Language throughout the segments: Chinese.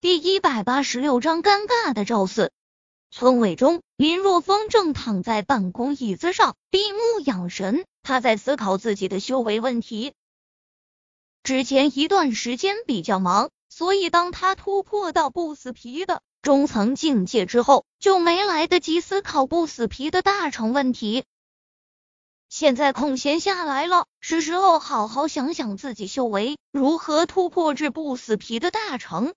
第一百八十六章尴尬的赵四。村委中，林若风正躺在办公椅子上闭目养神，他在思考自己的修为问题。之前一段时间比较忙，所以当他突破到不死皮的中层境界之后，就没来得及思考不死皮的大成问题。现在空闲下来了，是时候好好想想自己修为如何突破至不死皮的大成。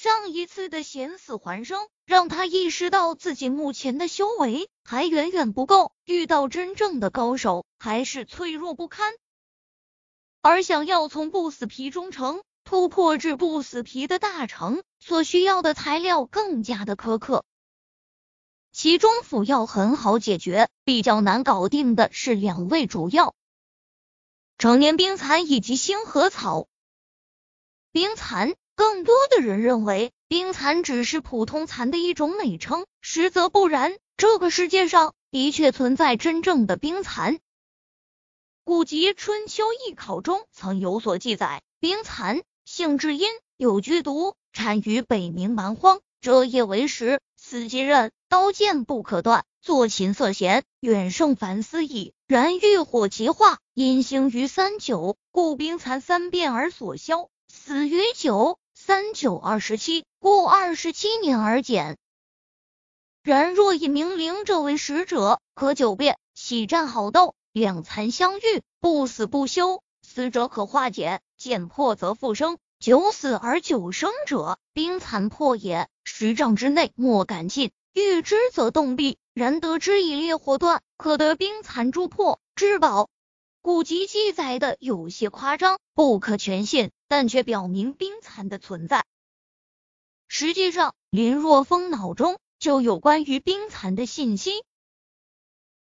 上一次的险死还生，让他意识到自己目前的修为还远远不够，遇到真正的高手还是脆弱不堪。而想要从不死皮中成突破至不死皮的大成，所需要的材料更加的苛刻。其中辅药很好解决，比较难搞定的是两味主药：成年冰蚕以及星河草。冰蚕。更多的人认为冰蚕只是普通蚕的一种美称，实则不然。这个世界上的确存在真正的冰蚕。古籍《春秋艺考》中曾有所记载：冰蚕性至阴，有剧毒，产于北冥蛮荒，蛰夜为食，死即刃，刀剑不可断。作琴色弦，远胜凡丝矣。然欲火其化，阴兴于三九，故冰蚕三变而所消，死于九。三九二十七，故二十七年而减。然若以明灵者为使者，可久变，喜战好斗，两残相遇，不死不休。死者可化解，剑破则复生。九死而九生者，冰残破也。十丈之内莫敢进，欲之则动壁。然得之以烈火断，可得冰残诸破，至宝。古籍记载的有些夸张，不可全信，但却表明冰蚕的存在。实际上，林若风脑中就有关于冰蚕的信息。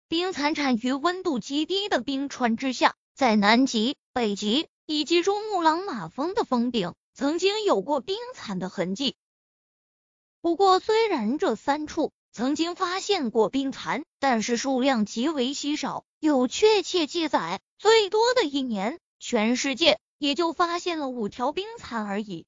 冰蚕产于温度极低的冰川之下，在南极、北极以及珠穆朗玛峰的峰顶，曾经有过冰蚕的痕迹。不过，虽然这三处曾经发现过冰蚕，但是数量极为稀少。有确切记载，最多的一年，全世界也就发现了五条冰蚕而已。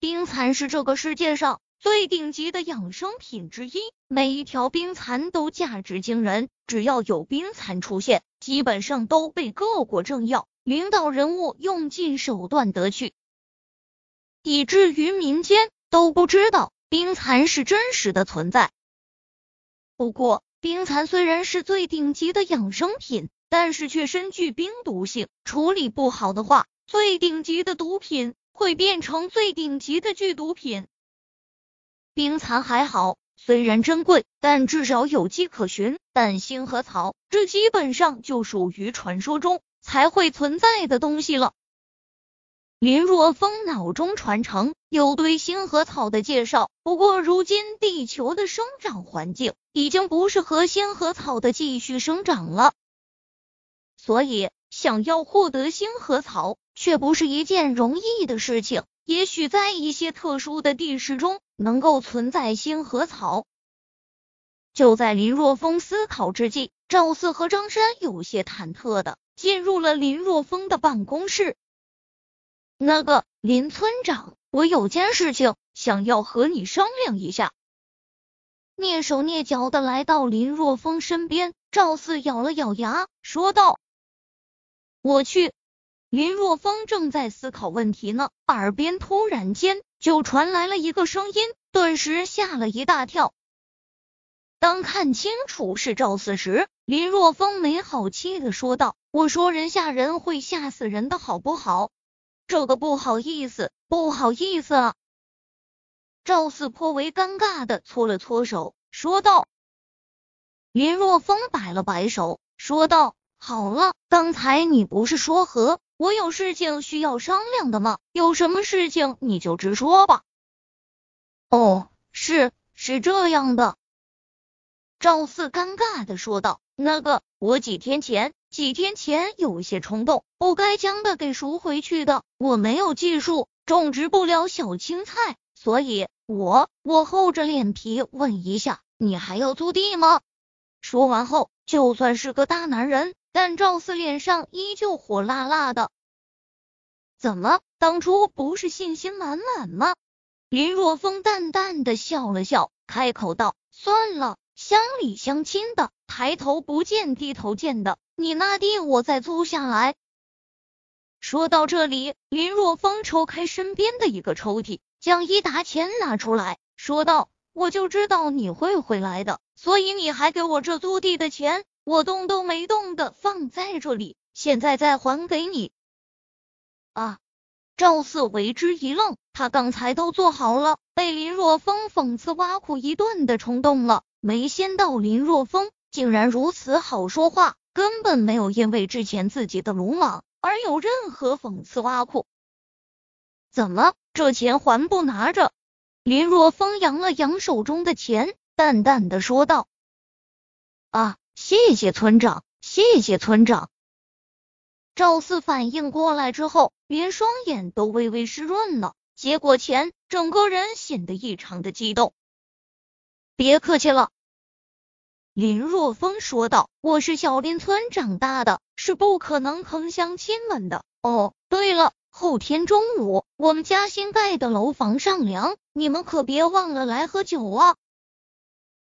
冰蚕是这个世界上最顶级的养生品之一，每一条冰蚕都价值惊人。只要有冰蚕出现，基本上都被各国政要、领导人物用尽手段得去，以至于民间都不知道冰蚕是真实的存在。不过，冰蚕虽然是最顶级的养生品，但是却身具冰毒性，处理不好的话，最顶级的毒品会变成最顶级的剧毒品。冰蚕还好，虽然珍贵，但至少有迹可循。但星河草，这基本上就属于传说中才会存在的东西了。林若风脑中传承有对星河草的介绍，不过如今地球的生长环境已经不适合星河草的继续生长了，所以想要获得星河草却不是一件容易的事情。也许在一些特殊的地势中能够存在星河草。就在林若风思考之际，赵四和张山有些忐忑的进入了林若风的办公室。那个林村长，我有件事情想要和你商量一下。蹑手蹑脚的来到林若风身边，赵四咬了咬牙，说道：“我去。”林若风正在思考问题呢，耳边突然间就传来了一个声音，顿时吓了一大跳。当看清楚是赵四时，林若风没好气的说道：“我说人吓人会吓死人的好不好？”这个不好意思，不好意思啊！赵四颇为尴尬的搓了搓手，说道。林若风摆了摆手，说道：“好了，刚才你不是说和我有事情需要商量的吗？有什么事情你就直说吧。”哦，是是这样的。赵四尴尬的说道：“那个，我几天前……”几天前有些冲动，不该将的给赎回去的。我没有技术，种植不了小青菜，所以我我厚着脸皮问一下，你还要租地吗？说完后，就算是个大男人，但赵四脸上依旧火辣辣的。怎么，当初不是信心满满吗？林若风淡淡的笑了笑，开口道：“算了，乡里乡亲的，抬头不见低头见的，你那地我再租下来。”说到这里，林若风抽开身边的一个抽屉，将一沓钱拿出来说道：“我就知道你会回来的，所以你还给我这租地的钱，我动都没动的放在这里，现在再还给你。”啊！赵四为之一愣，他刚才都做好了被林若风讽刺挖苦一顿的冲动了，没想到林若风竟然如此好说话，根本没有因为之前自己的鲁莽而有任何讽刺挖苦。怎么，这钱还不拿着？林若风扬了扬手中的钱，淡淡的说道：“啊，谢谢村长，谢谢村长。”赵四反应过来之后，连双眼都微微湿润了，接过钱，整个人显得异常的激动。别客气了，林若风说道：“我是小林村长大的，是不可能坑乡亲们的。哦，对了，后天中午我们家新盖的楼房上梁，你们可别忘了来喝酒啊！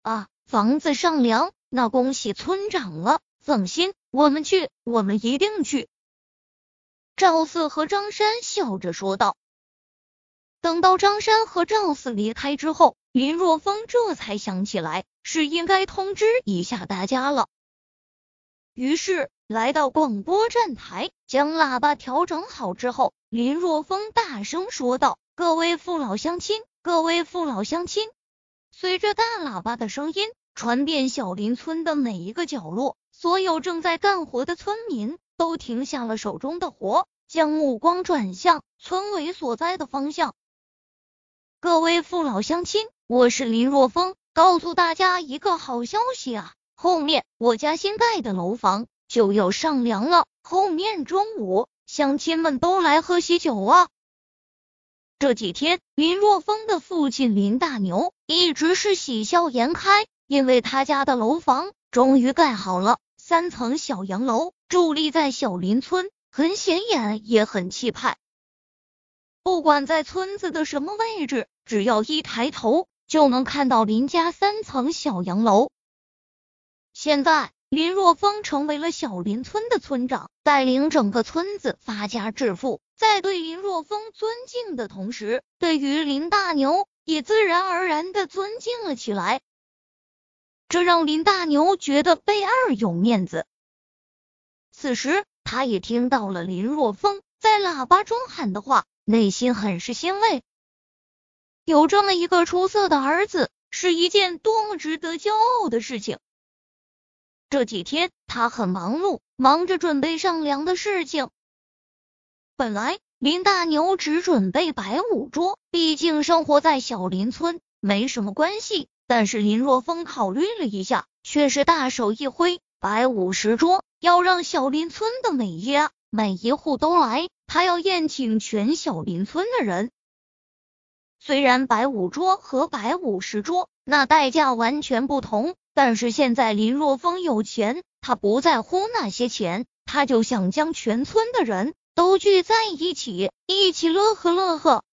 啊，房子上梁，那恭喜村长了。”放心，我们去，我们一定去。赵四和张山笑着说道。等到张山和赵四离开之后，林若风这才想起来是应该通知一下大家了。于是来到广播站台，将喇叭调整好之后，林若风大声说道：“各位父老乡亲，各位父老乡亲！”随着大喇叭的声音传遍小林村的每一个角落。所有正在干活的村民都停下了手中的活，将目光转向村委所在的方向。各位父老乡亲，我是林若风，告诉大家一个好消息啊！后面我家新盖的楼房就要上梁了，后面中午乡亲们都来喝喜酒啊！这几天，林若风的父亲林大牛一直是喜笑颜开，因为他家的楼房终于盖好了。三层小洋楼伫立在小林村，很显眼，也很气派。不管在村子的什么位置，只要一抬头，就能看到林家三层小洋楼。现在，林若风成为了小林村的村长，带领整个村子发家致富。在对林若风尊敬的同时，对于林大牛也自然而然的尊敬了起来。这让林大牛觉得倍儿有面子。此时，他也听到了林若风在喇叭中喊的话，内心很是欣慰。有这么一个出色的儿子，是一件多么值得骄傲的事情。这几天，他很忙碌，忙着准备上梁的事情。本来，林大牛只准备摆五桌，毕竟生活在小林村，没什么关系。但是林若风考虑了一下，却是大手一挥，摆五十桌，要让小林村的每一家每一户都来，他要宴请全小林村的人。虽然摆五桌和摆五十桌那代价完全不同，但是现在林若风有钱，他不在乎那些钱，他就想将全村的人都聚在一起，一起乐呵乐呵。